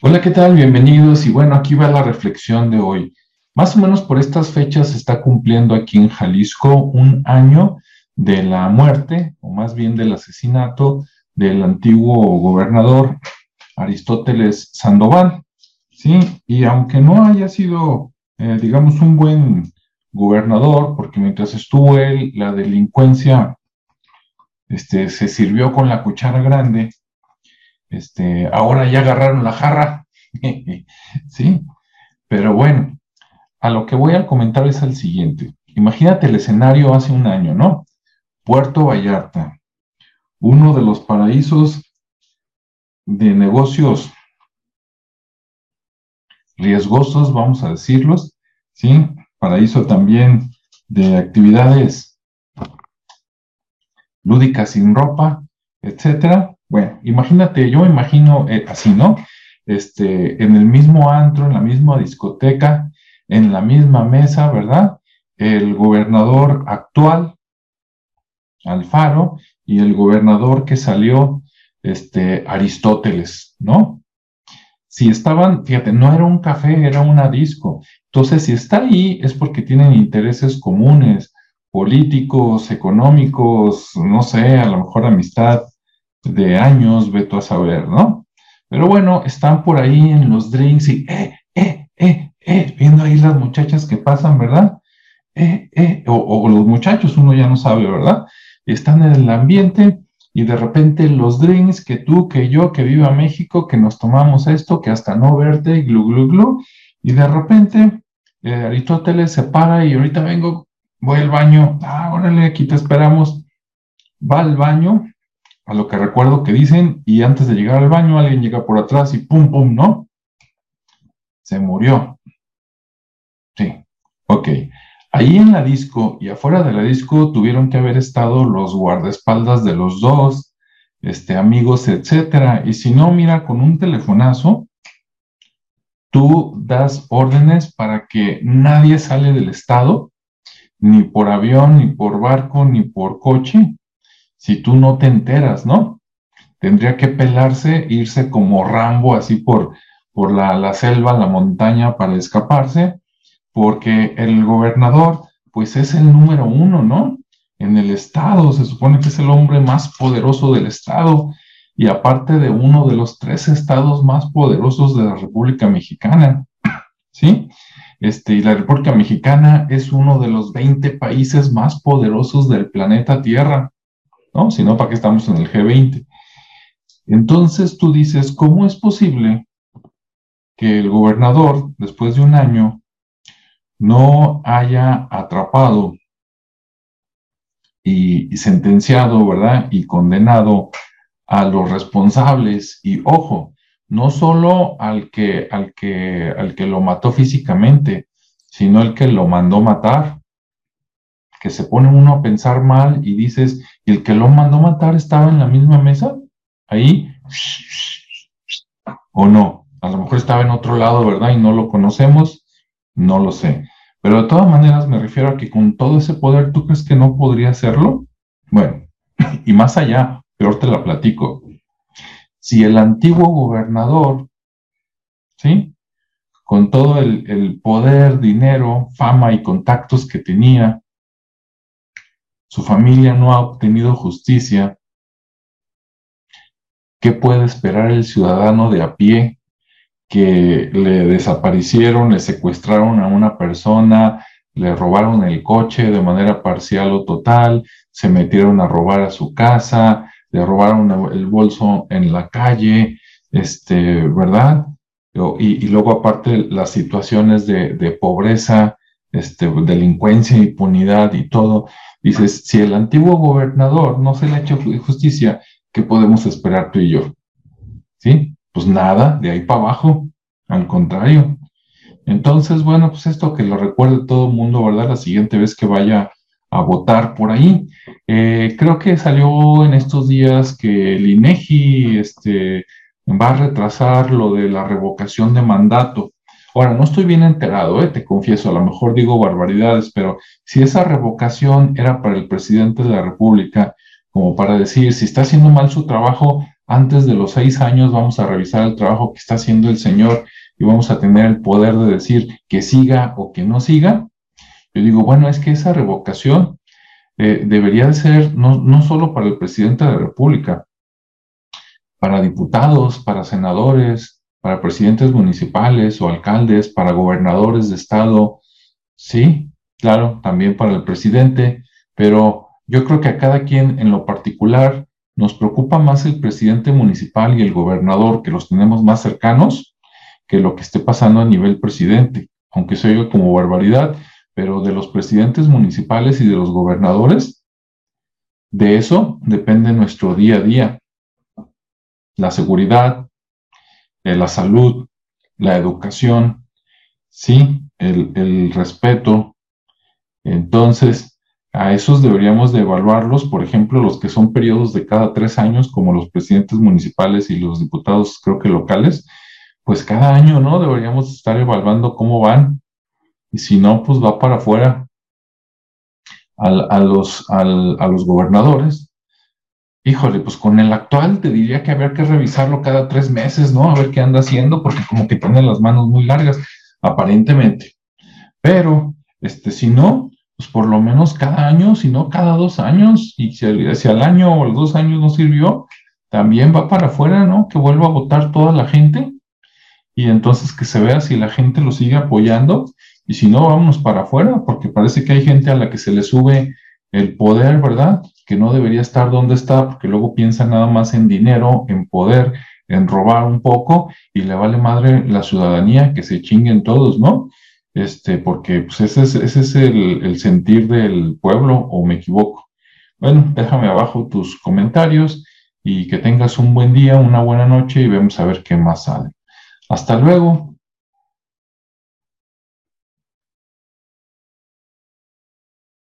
Hola, ¿qué tal? Bienvenidos. Y bueno, aquí va la reflexión de hoy. Más o menos por estas fechas se está cumpliendo aquí en Jalisco un año de la muerte, o más bien del asesinato del antiguo gobernador Aristóteles Sandoval. Sí, y aunque no haya sido, eh, digamos, un buen gobernador, porque mientras estuvo él, la delincuencia este, se sirvió con la cuchara grande, este, ahora ya agarraron la jarra, ¿sí? Pero bueno, a lo que voy a comentar es al siguiente. Imagínate el escenario hace un año, ¿no? Puerto Vallarta, uno de los paraísos de negocios riesgosos, vamos a decirlos, ¿sí? Paraíso también de actividades lúdicas sin ropa, etcétera. Bueno, imagínate, yo me imagino eh, así, ¿no? Este, en el mismo antro, en la misma discoteca, en la misma mesa, ¿verdad? El gobernador actual, Alfaro, y el gobernador que salió, este, Aristóteles, ¿no? Si estaban, fíjate, no era un café, era una disco. Entonces, si está ahí es porque tienen intereses comunes, políticos, económicos, no sé, a lo mejor amistad de años, veto a saber, ¿no? Pero bueno, están por ahí en los drinks y, eh, eh, eh, eh, viendo ahí las muchachas que pasan, ¿verdad? Eh, eh, o, los muchachos, uno ya no sabe, ¿verdad? Están en el ambiente y de repente los drinks, que tú, que yo, que viva México, que nos tomamos esto, que hasta no verte, glu, glu, glu, y de repente eh, Aristóteles se para y ahorita vengo, voy al baño, ah, órale, aquí te esperamos, va al baño, a lo que recuerdo que dicen, y antes de llegar al baño alguien llega por atrás y pum, pum, ¿no? Se murió. Sí, ok. Ahí en la disco y afuera de la disco tuvieron que haber estado los guardaespaldas de los dos, este, amigos, etcétera. Y si no, mira, con un telefonazo, tú das órdenes para que nadie sale del estado, ni por avión, ni por barco, ni por coche, si tú no te enteras, ¿no? Tendría que pelarse, irse como Rambo así por, por la, la selva, la montaña para escaparse, porque el gobernador, pues es el número uno, ¿no? En el estado, se supone que es el hombre más poderoso del estado y aparte de uno de los tres estados más poderosos de la República Mexicana, ¿sí? Este, y la República Mexicana es uno de los 20 países más poderosos del planeta Tierra. ¿No? Si no, ¿para qué estamos en el G20? Entonces tú dices, ¿cómo es posible que el gobernador, después de un año, no haya atrapado y, sentenciado, ¿verdad? Y condenado a los responsables y, ojo, no solo al que, al que, al que lo mató físicamente, sino el que lo mandó matar, que se pone uno a pensar mal y dices, ¿y el que lo mandó matar estaba en la misma mesa? Ahí, o no, a lo mejor estaba en otro lado, ¿verdad? Y no lo conocemos, no lo sé. Pero de todas maneras me refiero a que con todo ese poder, ¿tú crees que no podría hacerlo? Bueno, y más allá, peor te la platico. Si el antiguo gobernador, ¿sí? Con todo el, el poder, dinero, fama y contactos que tenía, su familia no ha obtenido justicia, ¿qué puede esperar el ciudadano de a pie que le desaparecieron, le secuestraron a una persona, le robaron el coche de manera parcial o total, se metieron a robar a su casa, le robaron el bolso en la calle, este, ¿verdad? Y, y luego aparte las situaciones de, de pobreza, este, delincuencia, impunidad y todo. Dices, si el antiguo gobernador no se le ha hecho justicia, ¿qué podemos esperar tú y yo? ¿Sí? Pues nada, de ahí para abajo, al contrario. Entonces, bueno, pues esto que lo recuerde todo el mundo, ¿verdad? La siguiente vez que vaya a votar por ahí. Eh, creo que salió en estos días que el INEGI este, va a retrasar lo de la revocación de mandato. Ahora, no estoy bien enterado, ¿eh? te confieso, a lo mejor digo barbaridades, pero si esa revocación era para el presidente de la República, como para decir, si está haciendo mal su trabajo, antes de los seis años vamos a revisar el trabajo que está haciendo el Señor y vamos a tener el poder de decir que siga o que no siga. Yo digo, bueno, es que esa revocación eh, debería de ser no, no solo para el presidente de la República, para diputados, para senadores, para presidentes municipales o alcaldes, para gobernadores de estado, sí, claro, también para el presidente, pero yo creo que a cada quien en lo particular nos preocupa más el presidente municipal y el gobernador, que los tenemos más cercanos, que lo que esté pasando a nivel presidente, aunque se oiga como barbaridad, pero de los presidentes municipales y de los gobernadores, de eso depende nuestro día a día. La seguridad, eh, la salud, la educación, sí, el, respeto. Entonces, a esos deberíamos de evaluarlos, por ejemplo, los que son periodos de cada tres años, como los presidentes municipales y los diputados, creo que locales, pues cada año, ¿no? Deberíamos estar evaluando cómo van. Y si no, pues va para afuera a, los, a los gobernadores. Híjole, pues con el actual te diría que habría que revisarlo cada tres meses, ¿no? A ver qué anda haciendo, porque como que tiene las manos muy largas, aparentemente. Pero, este, si no, pues por lo menos cada año, si no cada dos años, y si, si al año o los dos años no sirvió, también va para afuera, ¿no? Que vuelva a votar toda la gente y entonces que se vea si la gente lo sigue apoyando y si no, vámonos para afuera, porque parece que hay gente a la que se le sube el poder, ¿verdad? Que no debería estar donde está, porque luego piensa nada más en dinero, en poder, en robar un poco y le vale madre la ciudadanía que se chinguen todos, ¿no? este, porque pues, ese es, ese es el, el, sentir del pueblo, o me equivoco. Bueno, déjame abajo tus comentarios y que tengas un buen día, una buena noche y vemos a ver qué más sale. Hasta luego.